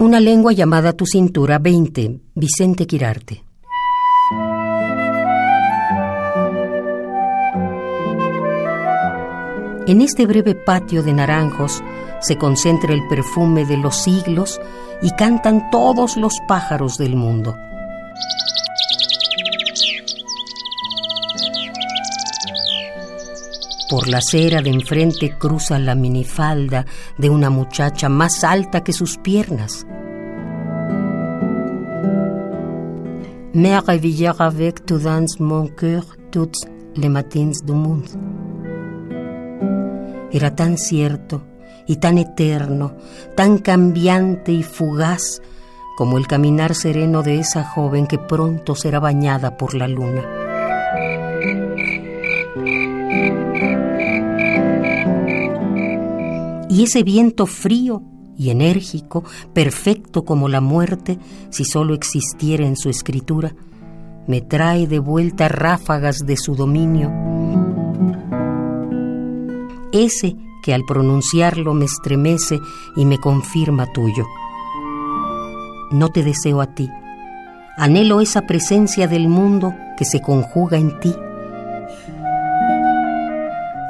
Una lengua llamada Tu cintura 20, Vicente Quirarte. En este breve patio de naranjos se concentra el perfume de los siglos y cantan todos los pájaros del mundo. Por la acera de enfrente cruza la minifalda de una muchacha más alta que sus piernas. Me réveiller avec tu dans mon cœur tous les matins du monde. Era tan cierto y tan eterno, tan cambiante y fugaz como el caminar sereno de esa joven que pronto será bañada por la luna. Y ese viento frío y enérgico, perfecto como la muerte, si solo existiera en su escritura, me trae de vuelta ráfagas de su dominio. Ese que al pronunciarlo me estremece y me confirma tuyo. No te deseo a ti, anhelo esa presencia del mundo que se conjuga en ti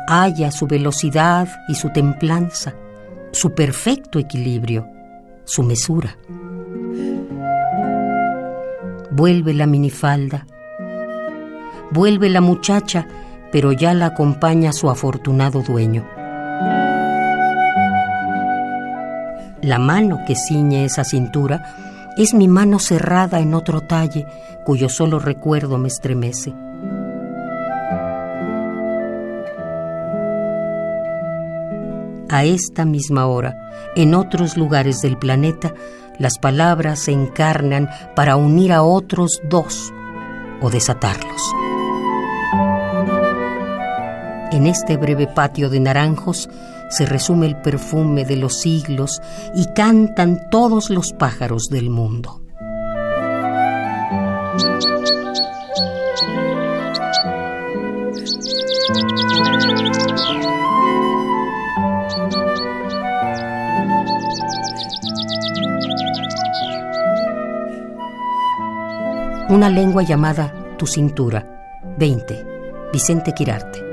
haya su velocidad y su templanza, su perfecto equilibrio, su mesura. Vuelve la minifalda, vuelve la muchacha, pero ya la acompaña su afortunado dueño. La mano que ciñe esa cintura es mi mano cerrada en otro talle cuyo solo recuerdo me estremece. A esta misma hora, en otros lugares del planeta, las palabras se encarnan para unir a otros dos o desatarlos. En este breve patio de naranjos se resume el perfume de los siglos y cantan todos los pájaros del mundo. Una lengua llamada Tu cintura. 20. Vicente Quirarte.